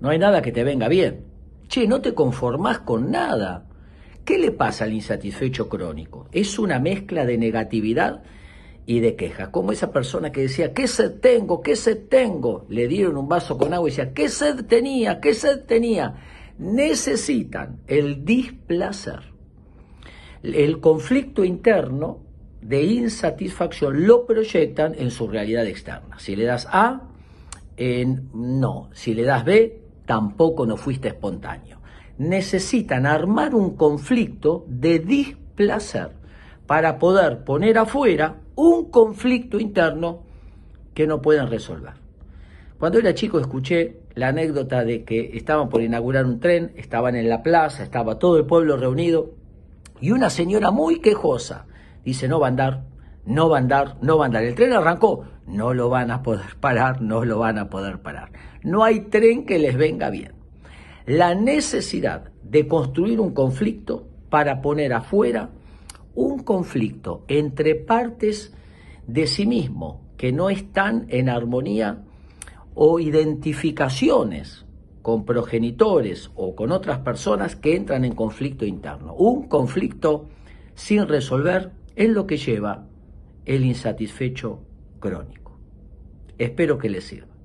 no hay nada que te venga bien. Che, no te conformás con nada. ¿Qué le pasa al insatisfecho crónico? Es una mezcla de negatividad y de quejas. Como esa persona que decía, ¿qué sed tengo? ¿Qué sed tengo? Le dieron un vaso con agua y decía, ¿qué sed tenía? ¿Qué sed tenía? Necesitan el displacer, el conflicto interno de insatisfacción, lo proyectan en su realidad externa. Si le das A, en no. Si le das B, tampoco no fuiste espontáneo. Necesitan armar un conflicto de displacer para poder poner afuera un conflicto interno que no pueden resolver. Cuando era chico escuché la anécdota de que estaban por inaugurar un tren, estaban en la plaza, estaba todo el pueblo reunido y una señora muy quejosa dice no va a andar, no va a andar, no va a andar. El tren arrancó, no lo van a poder parar, no lo van a poder parar. No hay tren que les venga bien. La necesidad de construir un conflicto para poner afuera un conflicto entre partes de sí mismo que no están en armonía o identificaciones con progenitores o con otras personas que entran en conflicto interno. Un conflicto sin resolver es lo que lleva el insatisfecho crónico. Espero que les sirva.